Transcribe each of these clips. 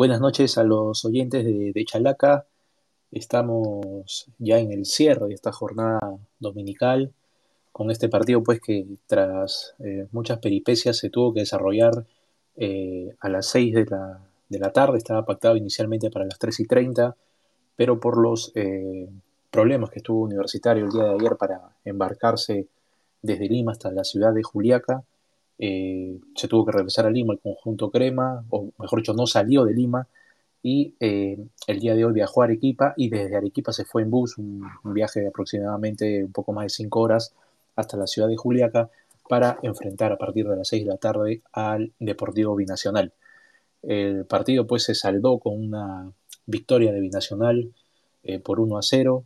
Buenas noches a los oyentes de, Chalaca. Estamos ya en el cierre de esta jornada dominical con este partido pues que tras eh, muchas peripecias se tuvo que desarrollar eh, a las 6 de la, de la, tarde, estaba pactado inicialmente para las 3 y 30, pero por los eh, problemas que tuvo Universitario el día de ayer para embarcarse desde Lima hasta la ciudad de Juliaca, eh, se tuvo que regresar a Lima el conjunto Crema, o mejor dicho, no salió de Lima, y eh, el día de hoy viajó a Arequipa y desde Arequipa se fue en bus, un, viaje de aproximadamente un poco más de 5 horas hasta la ciudad de Juliaca para enfrentar a partir de las 6 de la tarde al Deportivo Binacional. El partido pues se saldó con una victoria de Binacional eh, por 1 a 0,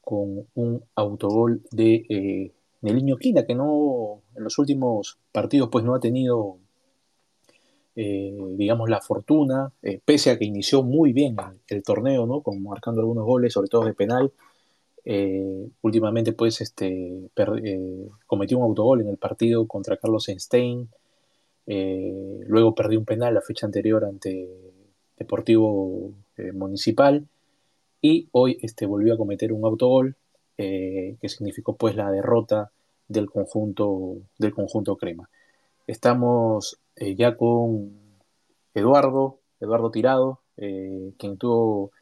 con un autogol de Neliño Quina, que no en los últimos partidos pues no ha tenido, eh, digamos, la fortuna, eh, pese a que inició muy bien el, el, torneo, ¿no? Con, marcando algunos goles, sobre todo de penal. Eh, últimamente pues este, cometió un autogol en el partido contra Carlos Einstein, luego perdió un penal la fecha anterior ante Deportivo Municipal y hoy este, volvió a cometer un autogol que significó pues la derrota del conjunto, del conjunto Crema. Estamos eh, ya con Eduardo, Eduardo Tirado, eh, quien tuvo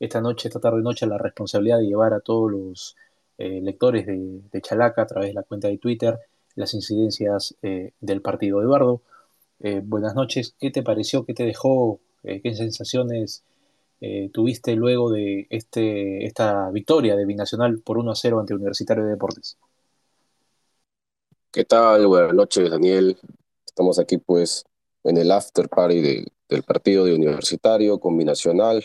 esta noche, esta tarde noche, la responsabilidad de llevar a todos los eh, lectores de, de, Chalaca a través de la cuenta de Twitter las incidencias del partido. Eduardo, buenas noches. ¿Qué te pareció? ¿Qué te dejó? ¿Qué sensaciones tuviste luego de este, esta victoria de Binacional por 1 a 0 ante Universitario de Deportes? ¿Qué tal? Buenas noches, Daniel. Estamos aquí pues en el after party de, del partido de Universitario con Binacional.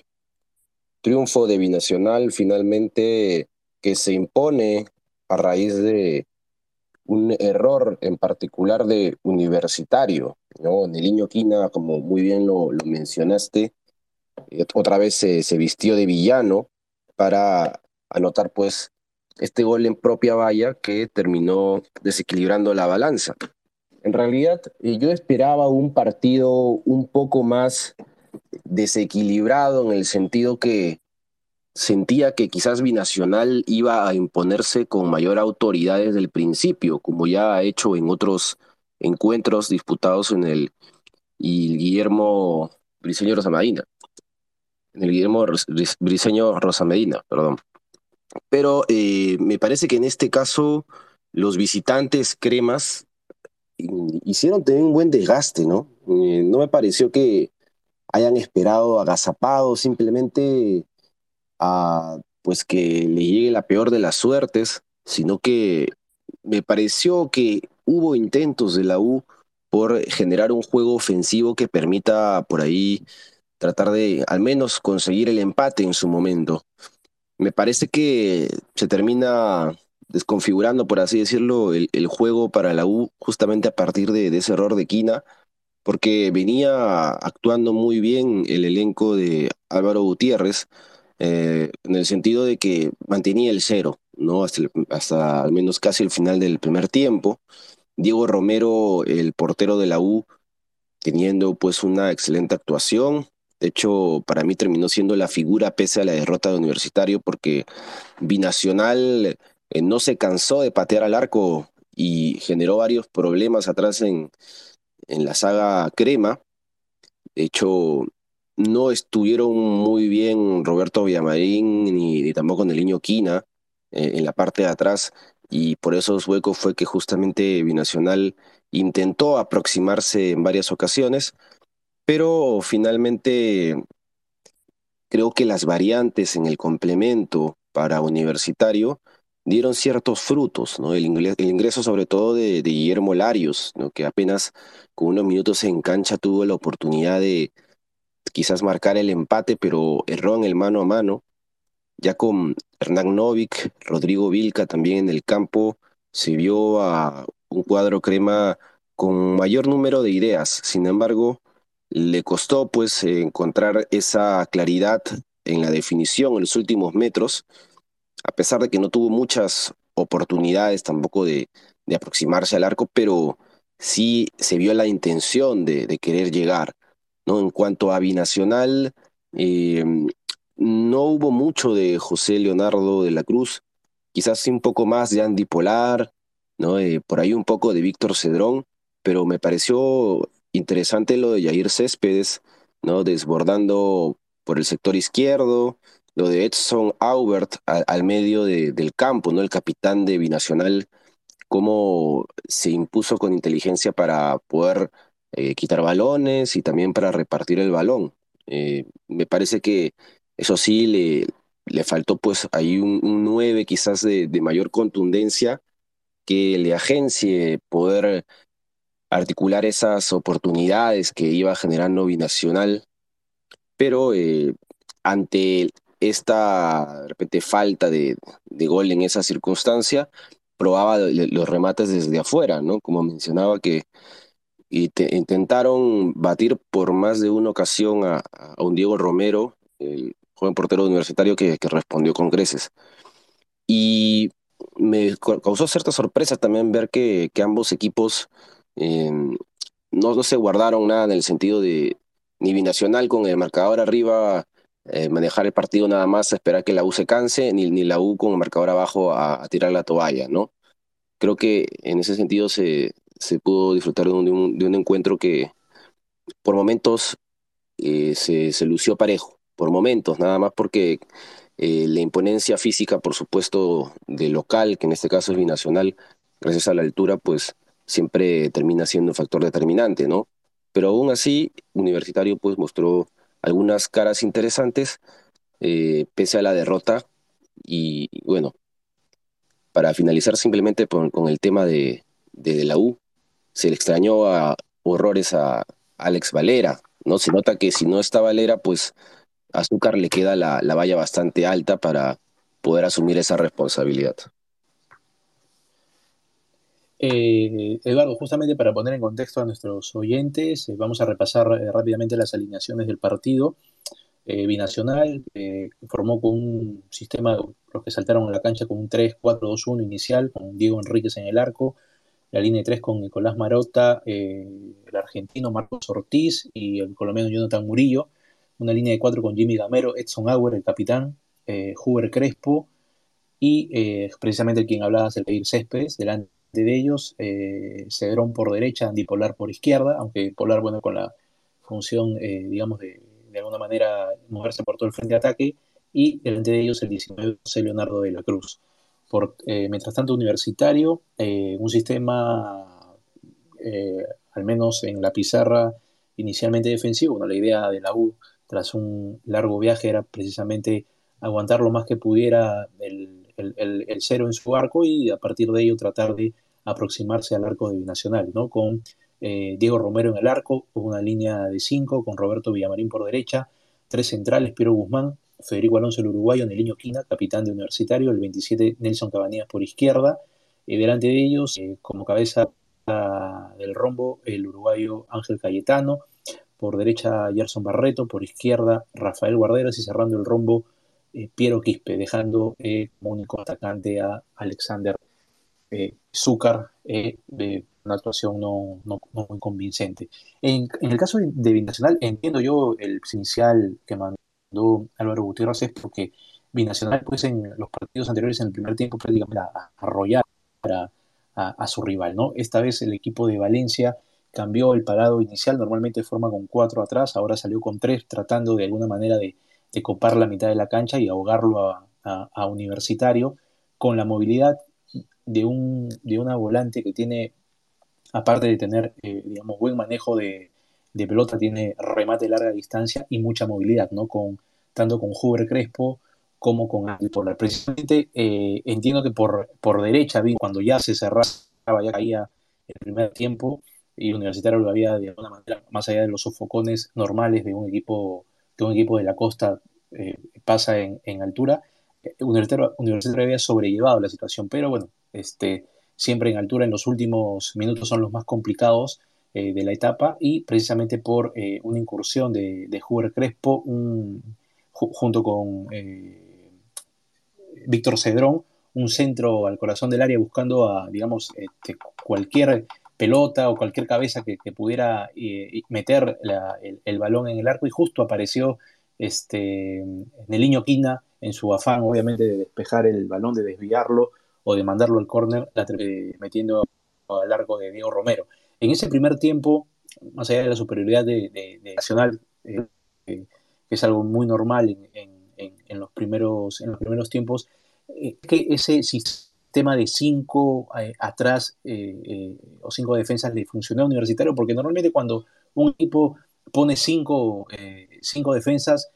Triunfo de Binacional finalmente que se impone a raíz de un error en particular de Universitario, ¿no? Neliño Quina, como muy bien lo, lo mencionaste, otra vez se, se, vistió de villano para anotar pues este gol en propia valla que terminó desequilibrando la balanza. En realidad yo esperaba un partido un poco más desequilibrado en el sentido que sentía que quizás Binacional iba a imponerse con mayor autoridad desde el principio, como ya ha hecho en otros encuentros disputados en el y Guillermo Briceño Rosamadina en el Guillermo Briseño Rosa Medina, perdón. Pero eh, me parece que en este caso los visitantes cremas hicieron también un buen desgaste, ¿no? Eh, no me pareció que hayan esperado agazapado simplemente a pues que le llegue la peor de las suertes, sino que me pareció que hubo intentos de la U por generar un juego ofensivo que permita por ahí tratar de al menos conseguir el empate en su momento. Me parece que se termina desconfigurando, por así decirlo, el, el juego para la U justamente a partir de, ese error de Quina, porque venía actuando muy bien el elenco de Álvaro Gutiérrez, eh, en el sentido de que mantenía el cero, ¿no? Hasta, hasta al menos casi el final del primer tiempo. Diego Romero, el portero de la U, teniendo pues una excelente actuación, de hecho, para mí terminó siendo la figura pese a la derrota de Universitario porque Binacional eh, no se cansó de patear al arco y generó varios problemas atrás en, en la saga Crema. De hecho, no estuvieron muy bien Roberto Villamarín ni, ni tampoco Neliño Quina eh, en la parte de atrás y por esos huecos fue que justamente Binacional intentó aproximarse en varias ocasiones, pero finalmente creo que las variantes en el complemento para universitario dieron ciertos frutos, ¿no? El, ingreso, el ingreso sobre todo de, de Guillermo Larios, ¿no? que apenas con unos minutos en cancha tuvo la oportunidad de quizás marcar el empate, pero erró en el mano a mano. Ya con Hernán Novik, Rodrigo Vilca también en el campo, se vio a un cuadro crema con mayor número de ideas. Sin embargo, le costó pues encontrar esa claridad en la definición en los últimos metros, a pesar de que no tuvo muchas oportunidades tampoco de, de aproximarse al arco, pero sí se vio la intención de, de, querer llegar. ¿no? En cuanto a binacional, eh, no hubo mucho de José Leonardo de la Cruz, quizás un poco más de Andy Polar, ¿no? Eh, por ahí un poco de Víctor Cedrón, pero me pareció interesante lo de Jair Céspedes, ¿no? Desbordando por el sector izquierdo, lo de Edson Aubert al medio del campo, ¿no? El capitán de Binacional, cómo se impuso con inteligencia para poder eh, quitar balones y también para repartir el balón. Eh, me parece que eso sí le, le faltó pues ahí un, un 9 quizás de, de mayor contundencia que le agencie poder articular esas oportunidades que iba generando Binacional, pero eh, ante esta de repente falta de, de, gol en esa circunstancia, probaba los remates desde afuera, ¿no? Como mencionaba que intentaron batir por más de una ocasión a, a, un Diego Romero, el joven portero universitario que, que respondió con creces. Y me causó cierta sorpresa también ver que ambos equipos eh, no, se guardaron nada en el sentido de ni binacional con el marcador arriba, eh, manejar el partido nada más, esperar que la U se canse, ni, ni la U con el marcador abajo a, tirar la toalla, ¿no? Creo que en ese sentido se, se pudo disfrutar de un, de un, de un encuentro que por momentos eh, se, se, lució parejo, por momentos, nada más porque eh, la imponencia física, por supuesto, de local, que en este caso es binacional, gracias a la altura, pues siempre termina siendo un factor determinante, ¿no? Pero aún así, Universitario pues mostró algunas caras interesantes, eh, pese a la derrota, y, bueno, para finalizar simplemente con, el tema de, de, la U, se le extrañó a horrores a Alex Valera, ¿no? Se nota que si no está Valera, pues Azúcar le queda la, la valla bastante alta para poder asumir esa responsabilidad. Eh, Eduardo, justamente para poner en contexto a nuestros oyentes, eh, vamos a repasar eh, rápidamente las alineaciones del partido. Eh, binacional formó con un sistema, los que saltaron a la cancha con un 3-4-2-1 inicial, con Diego Enríquez en el arco, la línea de 3 con Nicolás Marota, el argentino Marcos Ortiz y el colombiano Jonathan Murillo, una línea de 4 con Jimmy Gamero, Edson Auer, el capitán, Huber Crespo y precisamente el quien hablaba es el Pedir Céspedes, delante de ellos, eh, Cedrón por derecha, Andy por izquierda, aunque Polar, bueno, con la función, eh, digamos, de, de, alguna manera moverse por todo el frente de ataque, y delante de ellos el 19 José Leonardo de la Cruz. Por, eh, mientras tanto, universitario, eh, un sistema, al menos en la pizarra, inicialmente defensivo. Bueno, la idea de la U, tras un largo viaje, era precisamente aguantar lo más que pudiera el el, cero en su arco y a partir de ello tratar de aproximarse al arco de Binacional, ¿no? Con eh, Diego Romero en el arco, con una línea de cinco, con Roberto Villamarín por derecha, tres centrales, Piero Guzmán, Federico Alonso el uruguayo, Neliño Quina, capitán de Universitario, el 27 Nelson Cabanillas por izquierda, y delante de ellos, eh, como cabeza del rombo, el uruguayo Ángel Cayetano, por derecha Gerson Barreto, por izquierda Rafael Guarderas y cerrando el rombo Piero Quispe, dejando eh, como único atacante a Alexander eh, Zúcar, eh, una actuación no, no, muy convincente. En, el caso de, Binacional, entiendo yo el inicial que mandó Álvaro Gutiérrez es porque Binacional, pues en los partidos anteriores, en el primer tiempo, prácticamente a, arrollar a, a, a, su rival, ¿no? Esta vez el equipo de Valencia cambió el parado inicial, normalmente forma con cuatro atrás, ahora salió con tres, tratando de alguna manera de de copar la mitad de la cancha y ahogarlo a, Universitario con la movilidad de, un, de una volante que tiene, aparte de tener, eh, digamos, buen manejo de, de, pelota, tiene remate de larga distancia y mucha movilidad, ¿no? Con, tanto con Huber Crespo como con Andy Polar. Precisamente eh, entiendo que por, por derecha, cuando ya se cerraba, ya caía el primer tiempo, y Universitario lo había de alguna manera, más allá de los sofocones normales de un equipo que un equipo de la costa eh, pasa en, en altura. Eh, Universitario, Universitario había sobrellevado la situación, pero bueno, este, siempre en altura en los últimos minutos son los más complicados eh, de la etapa y precisamente por una incursión de, de Huber Crespo un, junto con Víctor Cedrón, un centro al corazón del área buscando a, digamos, este, cualquier pelota o cualquier cabeza que, pudiera meter el, balón en el arco y justo apareció este, Neliño Quina en su afán obviamente de despejar el balón, de desviarlo o de mandarlo al córner, metiendo al arco de Diego Romero. En ese primer tiempo, más allá de la superioridad de, Nacional, eh, que es algo muy normal en, los, primeros, en los primeros tiempos, eh, que ese sistema de cinco eh, atrás o cinco defensas le funcionó Universitario, porque normalmente cuando un equipo pone cinco, cinco defensas,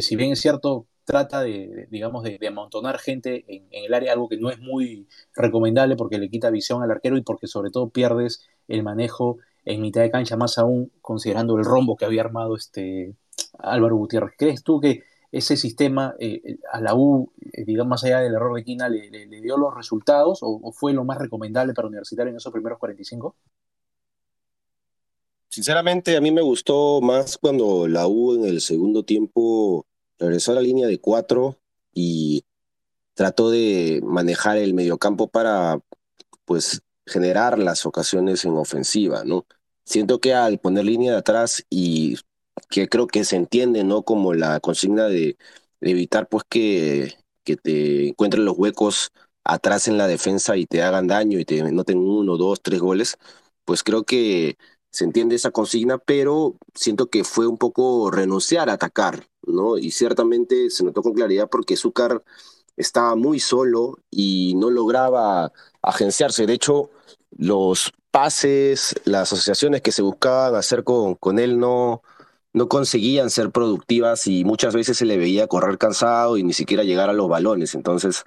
si bien es cierto, trata de, digamos, de, amontonar gente en, el área, algo que no es muy recomendable porque le quita visión al arquero y porque sobre todo pierdes el manejo en mitad de cancha, más aún considerando el rombo que había armado este Álvaro Gutiérrez. ¿Crees tú que ese sistema eh, a la U, eh, digamos, más allá del error de Quina, le, dio los resultados o, fue lo más recomendable para Universitario en esos primeros 45? Sinceramente, a mí me gustó más cuando la U en el segundo tiempo regresó a la línea de cuatro y trató de manejar el mediocampo para pues generar las ocasiones en ofensiva, ¿no? Siento que al poner línea de atrás y que creo que se entiende, ¿no? Como la consigna de, evitar pues que, que te encuentren los huecos atrás en la defensa y te hagan daño y te noten uno, dos, tres goles, pues creo que se entiende esa consigna, pero siento que fue un poco renunciar a atacar, ¿no? Y ciertamente se notó con claridad porque Zúcar estaba muy solo y no lograba agenciarse. De hecho, los pases, las asociaciones que se buscaban hacer con, con él no, no conseguían ser productivas y muchas veces se le veía correr cansado y ni siquiera llegar a los balones. Entonces,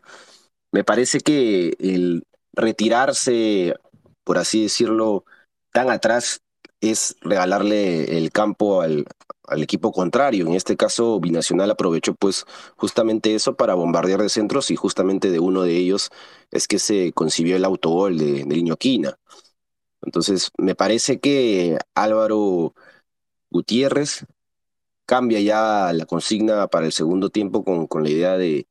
me parece que el retirarse, por así decirlo, tan atrás es regalarle el campo al, equipo contrario. En este caso, Binacional aprovechó pues justamente eso para bombardear de centros y justamente de uno de ellos es que se concibió el autogol de, de Niño Quina. Entonces, me parece que Álvaro Gutiérrez cambia ya la consigna para el segundo tiempo con, con la idea de,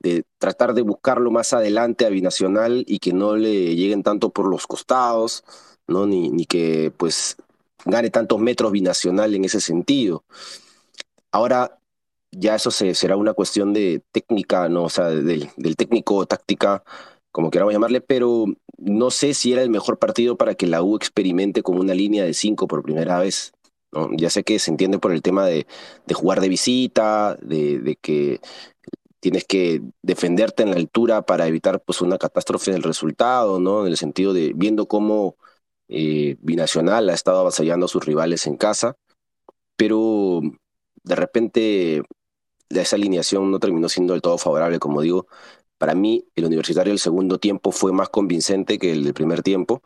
de tratar de buscarlo más adelante a Binacional y que no le lleguen tanto por los costados, ¿no? Ni, ni que pues gane tantos metros binacional en ese sentido. Ahora ya eso se, será una cuestión de técnica, ¿no? O sea, del, del técnico táctica, como queramos llamarle, pero no sé si era el mejor partido para que la U experimente con una línea de cinco por primera vez. Ya sé que se entiende por el tema de, jugar de visita, de, que tienes que defenderte en la altura para evitar pues, una catástrofe del resultado, ¿no? En el sentido de viendo cómo eh, binacional, ha estado avasallando a sus rivales en casa, pero de repente esa alineación no terminó siendo del todo favorable, como digo. Para mí, el universitario del segundo tiempo fue más convincente que el del primer tiempo.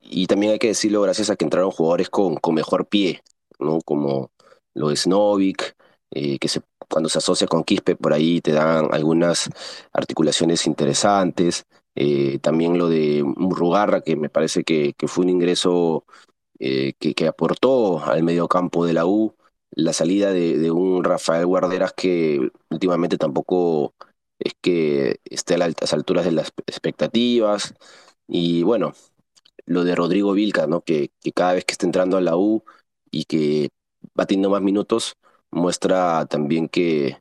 Y también hay que decirlo gracias a que entraron jugadores con mejor pie, ¿no? como lo es Novik, eh, que cuando se asocia con Quispe por ahí te dan algunas articulaciones interesantes. Eh, también lo de Murrugarra, que me parece que, que fue un ingreso eh, que, que, aportó al mediocampo de la U. La salida de, de, un Rafael Guarderas que últimamente tampoco es que esté a las alturas de las expectativas. Y bueno, lo de Rodrigo Vilca, ¿no? que, que cada vez que está entrando a la U y que va teniendo más minutos, muestra también que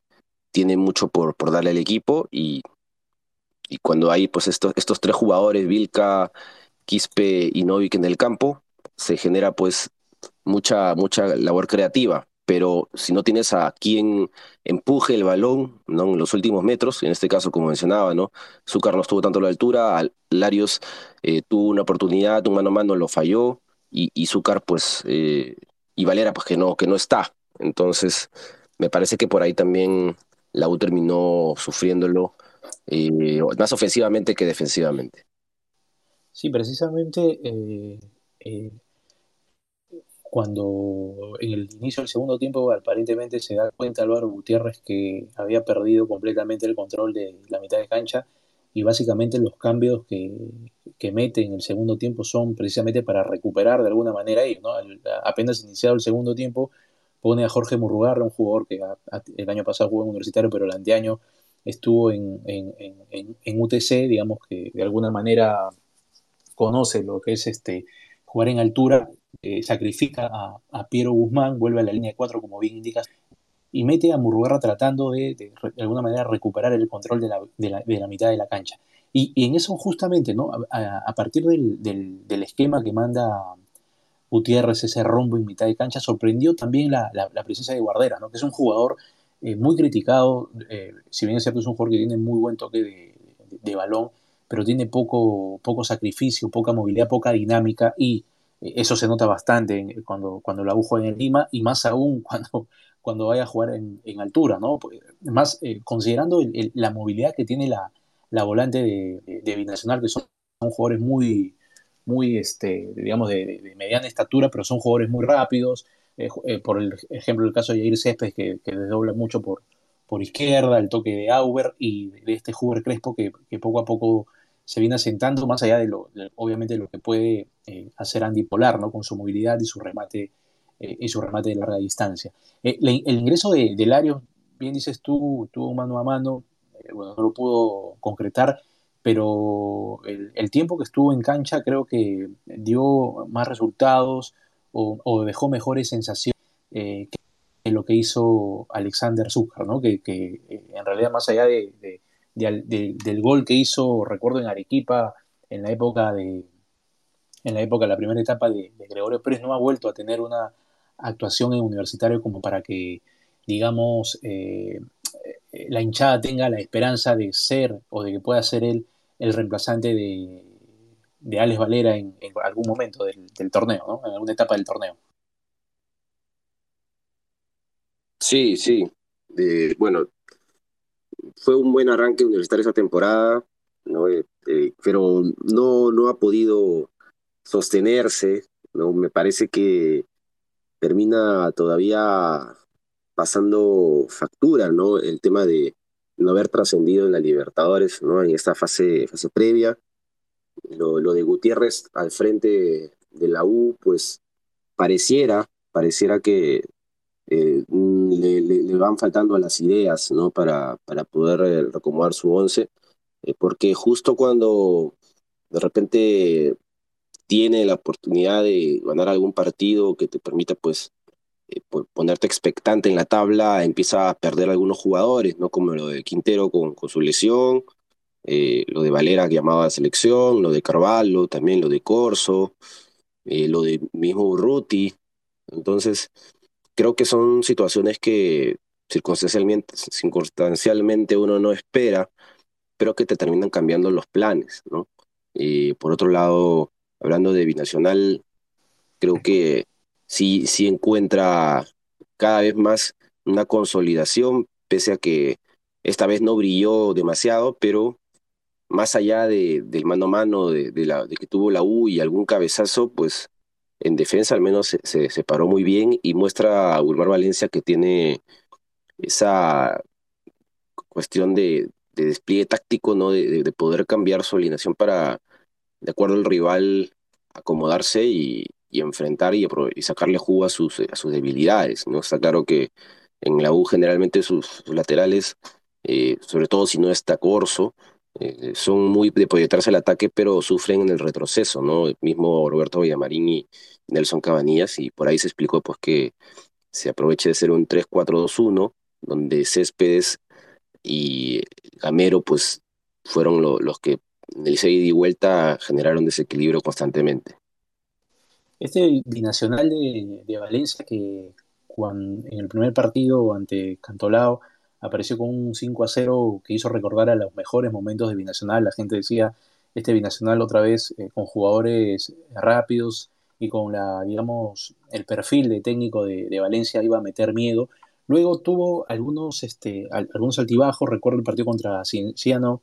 tiene mucho por, por darle al equipo y y cuando hay pues estos, estos tres jugadores, Vilca, Quispe y Novik en el campo, se genera pues mucha, mucha labor creativa. Pero si no tienes a quien empuje el balón ¿no? en los últimos metros, en este caso, como mencionaba, ¿no? Zúcar no estuvo tanto a la altura, Larios eh, tuvo una oportunidad, un mano a mano lo falló, y, y Zúcar, pues, eh, y Valera, pues que no, que no está. Entonces, me parece que por ahí también la U terminó sufriéndolo y más ofensivamente que defensivamente. Sí, precisamente eh, eh, cuando en el inicio del segundo tiempo aparentemente se da cuenta Álvaro Gutiérrez que había perdido completamente el control de la mitad de cancha y básicamente los cambios que, que mete en el segundo tiempo son precisamente para recuperar de alguna manera ahí, ¿no? apenas iniciado el segundo tiempo pone a Jorge Murrugarra, un jugador que el año pasado jugó en Universitario, pero el anteaño estuvo en, UTC, digamos que de alguna manera conoce lo que es este jugar en altura, eh, sacrifica a, Piero Guzmán, vuelve a la línea de cuatro, como bien indicas, y mete a Murrugarra tratando de, de, alguna manera, recuperar el control de la, de la, mitad de la cancha. Y, en eso justamente, ¿no? A, partir del, del, esquema que manda Gutiérrez, ese rombo en mitad de cancha, sorprendió también la, presencia de Guardera, ¿no? que es un jugador eh, muy criticado, eh, si bien es cierto es un jugador que tiene muy buen toque de, de, balón, pero tiene poco, poco sacrificio, poca movilidad, poca dinámica y eh, eso se nota bastante cuando, cuando la juega en Lima y más aún cuando, cuando vaya a jugar en, altura, ¿no? Pues, más considerando la movilidad que tiene la, la volante de, de, Binacional, que son, jugadores muy, muy este, digamos, de, mediana estatura, pero son jugadores muy rápidos, eh, eh, por el ejemplo, el caso de Jair Céspedes, que, que desdobla mucho por, por izquierda, el toque de Auber y de este Huber Crespo que, poco a poco se viene asentando, más allá de lo, obviamente, lo que puede eh, hacer Andy Polar, ¿no? Con su movilidad y su remate, y su remate de larga distancia. el ingreso de, de bien dices tú, tuvo mano a mano, bueno, no lo pudo concretar, pero el, tiempo que estuvo en cancha creo que dio más resultados o, dejó mejores sensaciones eh, que lo que hizo Alexander Zúcar, ¿no? que, eh, en realidad más allá de, del gol que hizo, recuerdo en Arequipa, en la época de en la época, la primera etapa de, Gregorio Pérez, no ha vuelto a tener una actuación en universitario como para que, digamos, eh, la hinchada tenga la esperanza de ser o de que pueda ser él el reemplazante de, de Alex Valera en, algún momento del, torneo. En alguna etapa del torneo. Sí, sí. bueno, fue un buen arranque universitario esa temporada, ¿no? Eh, eh, pero no, no ha podido sostenerse, ¿no? Me parece que termina todavía pasando factura, ¿no? El tema de, no haber trascendido en la Libertadores, ¿no? En esta fase, fase previa. Lo, de Gutiérrez al frente de la U, pues pareciera, pareciera que eh, le, van faltando las ideas, ¿no? Para, para poder eh, recomodar su once, eh, porque justo cuando de repente tiene la oportunidad de ganar algún partido que te permita, pues, eh, ponerte expectante en la tabla, empieza a perder algunos jugadores, ¿no? Como lo de Quintero con, su lesión, eh, lo de Valera que llamaba a selección, lo de Carvalho, también lo de Corso, eh, lo de mismo Urruti. Entonces, creo que son situaciones que circunstancialmente, circunstancialmente uno no espera, pero que te terminan cambiando los planes, ¿no? Por otro lado, hablando de Binacional, creo que sí, sí encuentra cada vez más una consolidación, pese a que esta vez no brilló demasiado, pero más allá de, del mano a mano de, que tuvo la U y algún cabezazo, pues en defensa al menos se, paró muy bien y muestra a Wilmar Valencia que tiene esa cuestión de, de despliegue táctico, ¿no? De, poder cambiar su alineación para, de acuerdo al rival, acomodarse y, y enfrentar y, sacarle jugo a sus, a sus debilidades. ¿no? Está claro que en la U generalmente sus, laterales, eh, sobre todo si no está Corso, eh, son muy de proyectarse al ataque, pero sufren en el retroceso, ¿no? El mismo Roberto Villamarín y Nelson Cabanillas, y por ahí se explicó pues que se aproveche de ser un 3-4-2-1, donde Céspedes y Gamero pues fueron los que en el ida y vuelta generaron desequilibrio constantemente. Este binacional de, Valencia que cuando, en el primer partido ante Cantolao apareció con un 5 a 0 que hizo recordar a los mejores momentos de binacional. La gente decía, este binacional otra vez eh, con jugadores rápidos y con la, digamos, el perfil de técnico de, Valencia iba a meter miedo. Luego tuvo algunos, este, algunos altibajos, recuerdo el partido contra Ciano,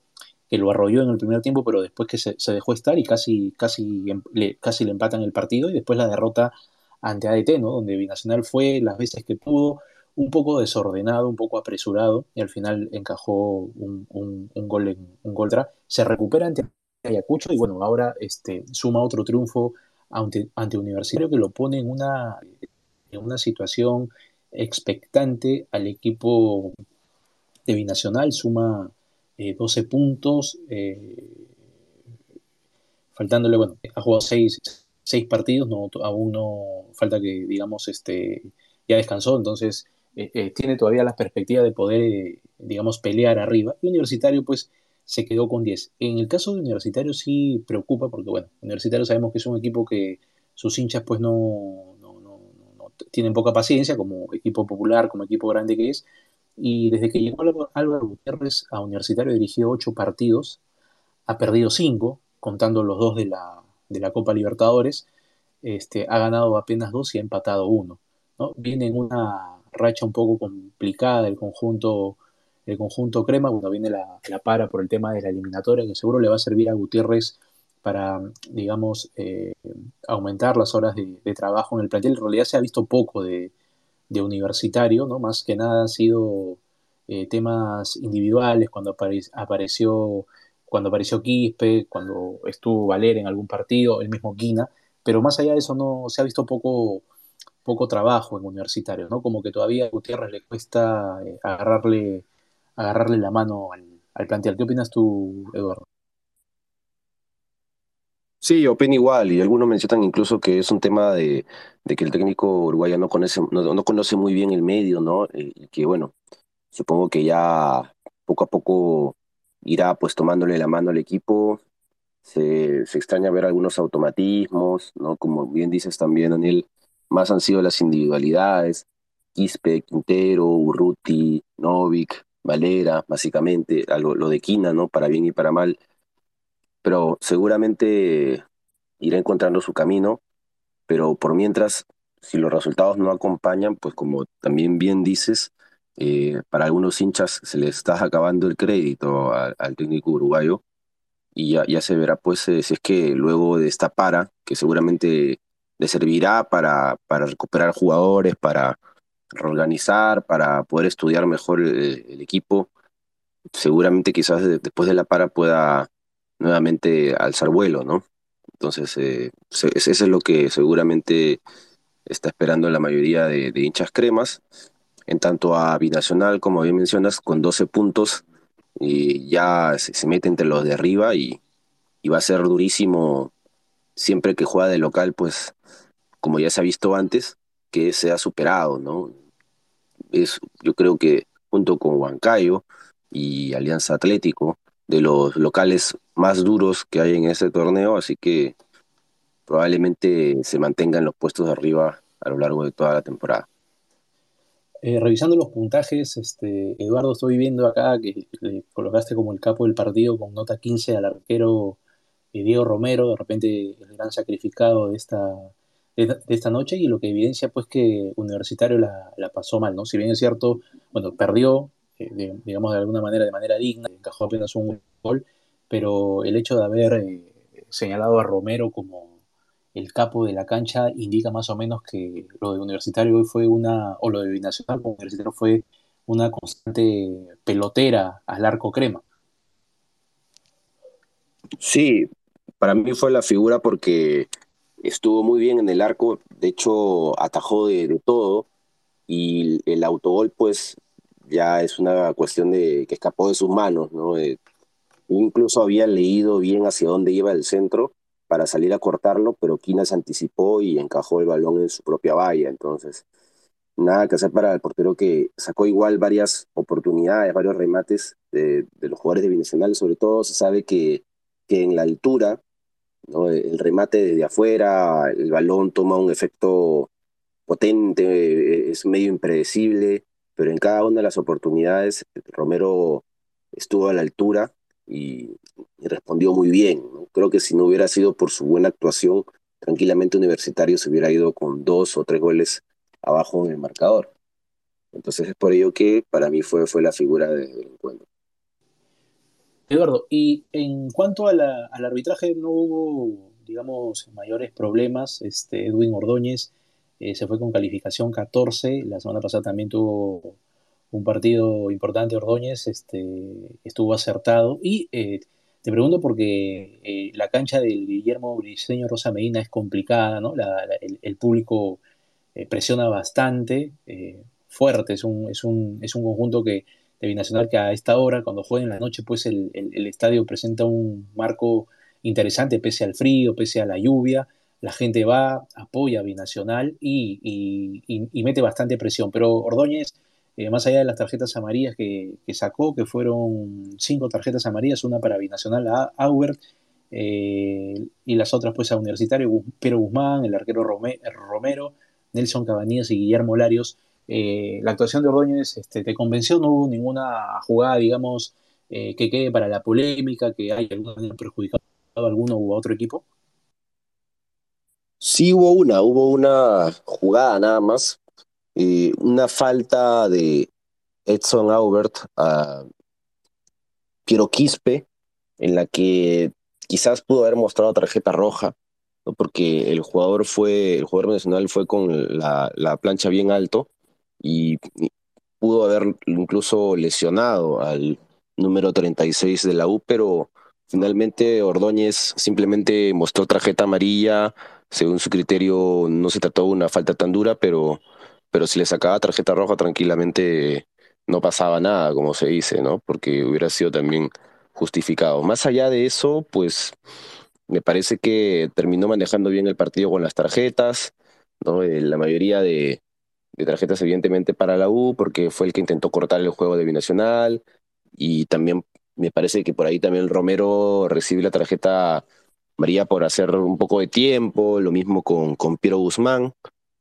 que lo arrolló en el primer tiempo, pero después que se, dejó estar y casi, casi, em, le, casi le empatan el partido y después la derrota ante ADT, ¿no? donde Binacional fue las veces que pudo, un poco desordenado, un poco apresurado y al final encajó un, gol en un gol Se recupera ante Ayacucho y bueno, ahora este, suma otro triunfo ante, ante Universitario que lo pone en una, en una situación expectante al equipo de Binacional, suma 12 eh, puntos, eh, faltándole, bueno, ha jugado 6, seis partidos, no, aún no falta que, digamos, este, ya descansó, entonces eh, eh, tiene todavía la perspectiva de poder, digamos, pelear arriba. Y Universitario, pues, se quedó con 10. En el caso de Universitario sí preocupa, porque, bueno, Universitario sabemos que es un equipo que sus hinchas, pues, no tienen poca paciencia, como equipo popular, como equipo grande que es. Y desde que llegó Álvaro Gutiérrez a Universitario dirigió ocho partidos, ha perdido cinco, contando los dos de la, de la Copa Libertadores, este, ha ganado apenas dos y ha empatado uno. ¿no? Viene en una racha un poco complicada el conjunto, el conjunto crema, cuando viene la, la, para por el tema de la eliminatoria, que seguro le va a servir a Gutiérrez para, digamos, eh, aumentar las horas de, trabajo en el plantel. En realidad se ha visto poco de, de universitario, ¿no? Más que nada han sido eh, temas individuales, cuando apareció cuando apareció Quispe, cuando estuvo Valer en algún partido, el mismo Quina, pero más allá de eso no se ha visto poco, poco trabajo en universitario, ¿no? Como que todavía a Gutiérrez le cuesta eh, agarrarle, agarrarle la mano al, al plantel. ¿Qué opinas tú, Eduardo? Sí, opino igual, y algunos mencionan incluso que es un tema de, que el técnico uruguayo no conoce, no, conoce muy bien el medio, ¿no? Y que bueno, supongo que ya poco a poco irá pues tomándole la mano al equipo. Se, se extraña ver algunos automatismos, ¿no? Como bien dices también, Daniel, más han sido las individualidades. Quispe, Quintero, Urruti, Novik, Valera, básicamente, algo, lo de Quina, ¿no? Para bien y para mal. Pero seguramente irá encontrando su camino, pero por mientras, si los resultados no acompañan, pues como también bien dices, eh, para algunos hinchas se les está acabando el crédito al técnico uruguayo y ya, ya se verá pues eh, si es que luego de esta para, que seguramente le servirá para, para recuperar jugadores, para reorganizar, para poder estudiar mejor el, equipo, seguramente quizás después de la para pueda nuevamente alzar vuelo, ¿no? Entonces, eh, eso es lo que seguramente está esperando la mayoría de hinchas cremas en tanto a Binacional, como bien mencionas, con 12 puntos, y ya se, mete entre los de arriba y, va a ser durísimo siempre que juega de local, pues como ya se ha visto antes, que se ha superado, ¿no? Es, yo creo que junto con Huancayo y Alianza Atlético, de los locales más duros que hay en ese torneo, así que probablemente se mantengan los puestos de arriba a lo largo de toda la temporada. Eh, revisando los puntajes, este, Eduardo, estoy viendo acá que le colocaste como el capo del partido con nota 15 al arquero eh, Diego Romero, de repente el gran sacrificado de esta, de, esta noche y lo que evidencia pues que Universitario la, pasó mal, ¿no? Si bien es cierto, bueno, perdió, eh, digamos de alguna manera, de manera digna, encajó apenas un gol, pero el hecho de haber señalado a Romero como el capo de la cancha indica más o menos que lo de Universitario hoy fue una, o lo de Binacional como Universitario fue una constante pelotera al arco crema. Sí, para mí fue la figura porque estuvo muy bien en el arco, de hecho atajó de, todo y el autogol pues ya es una cuestión de que escapó de sus manos, ¿no? Eh, incluso había leído bien hacia dónde iba el centro para salir a cortarlo, pero Quina se anticipó y encajó el balón en su propia valla. Entonces, nada que hacer para el portero que sacó igual varias oportunidades, varios remates de, los jugadores de Binacional. Sobre todo se sabe que, que en la altura, ¿no? el remate desde afuera, el balón toma un efecto potente, es medio impredecible, pero en cada una de las oportunidades Romero estuvo a la altura y, respondió muy bien. Creo que si no hubiera sido por su buena actuación, tranquilamente Universitario se hubiera ido con dos o tres goles abajo en el marcador. Entonces es por ello que para mí fue, fue la figura del encuentro. Eduardo, y en cuanto al arbitraje, no hubo, digamos, mayores problemas. Este, Edwin Ordóñez eh, se fue con calificación 14. La semana pasada también tuvo un partido importante, Ordóñez, este, estuvo acertado. Y eh, te pregunto porque eh, la cancha del Guillermo Briceño Rosa Medina es complicada, ¿no? el, público eh, presiona bastante, fuerte, es un, es, un, es un conjunto que, de Binacional que a esta hora, cuando juega en la noche, pues el, estadio presenta un marco interesante, pese al frío, pese a la lluvia. La gente va, apoya a Binacional y, mete bastante presión. Pero Ordóñez, eh, más allá de las tarjetas amarillas que, sacó, que fueron cinco tarjetas amarillas, una para Binacional a Aubert eh, y las otras pues a Universitario, Pero Guzmán, el arquero Romero, Nelson Cabanillas y Guillermo Larios. Eh, la actuación de Ordóñez este, te convenció, no hubo ninguna jugada, digamos, que quede para la polémica, que haya alguna perjudicado a alguno u otro equipo. Sí hubo una, hubo una jugada nada más, eh, una falta de Edson Aubert a Piero Quispe, en la que quizás pudo haber mostrado tarjeta roja, ¿no? porque el jugador fue, el jugador nacional fue con la, la plancha bien alto y, pudo haber incluso lesionado al número 36 de la U, pero finalmente Ordóñez simplemente mostró tarjeta amarilla según su criterio no se trató de una falta tan dura, pero, pero si le sacaba tarjeta roja tranquilamente no pasaba nada, como se dice, ¿no? Porque hubiera sido también justificado. Más allá de eso, pues me parece que terminó manejando bien el partido con las tarjetas, ¿no? Eh, la mayoría de, de tarjetas evidentemente para la U, porque fue el que intentó cortar el juego de Binacional, y también me parece que por ahí también Romero recibe la tarjeta María por hacer un poco de tiempo, lo mismo con, con Piero Guzmán.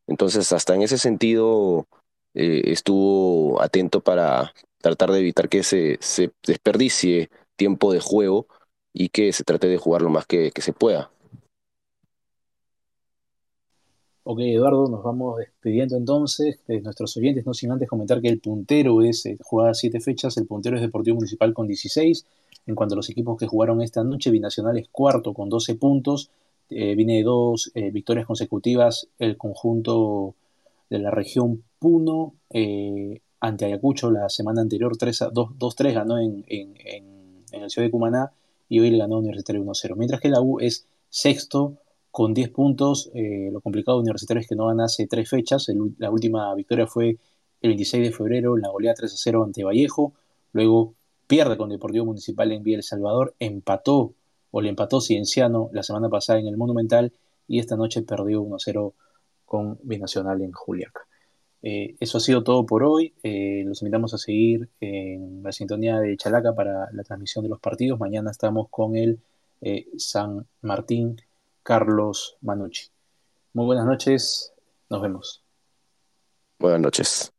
Entonces, hasta en ese sentido, eh, estuvo atento para tratar de evitar que se, se desperdicie tiempo de juego y que se trate de jugar lo más que, se pueda. Ok, Eduardo, nos vamos despidiendo entonces de nuestros oyentes, no sin antes comentar que el puntero es, eh, jugada siete fechas, el puntero es Deportivo Municipal con 16, en cuanto a los equipos que jugaron esta noche, Binacional es cuarto con 12 puntos. Eh, viene de dos eh, victorias consecutivas el conjunto de la región Puno eh, ante Ayacucho la semana anterior 2-3 ganó en, en, en, el Ciudad de Cumaná y hoy le ganó Universitario 1-0. Mientras que la U es sexto con 10 puntos. lo complicado de Universitario es que no gana hace tres fechas. la última victoria fue el 26 de febrero en la goleada 3-0 ante Vallejo. Luego pierde con Deportivo Municipal en Vía El Salvador, empató o le empató Cienciano la semana pasada en el Monumental y esta noche perdió 1-0 con Binacional en Juliaca. Eh, eso ha sido todo por hoy. Eh, los invitamos a seguir en la sintonía de Chalaca para la transmisión de los partidos. Mañana estamos con el eh, San Martín Carlos Manucci. Muy buenas noches. Nos vemos. Buenas noches.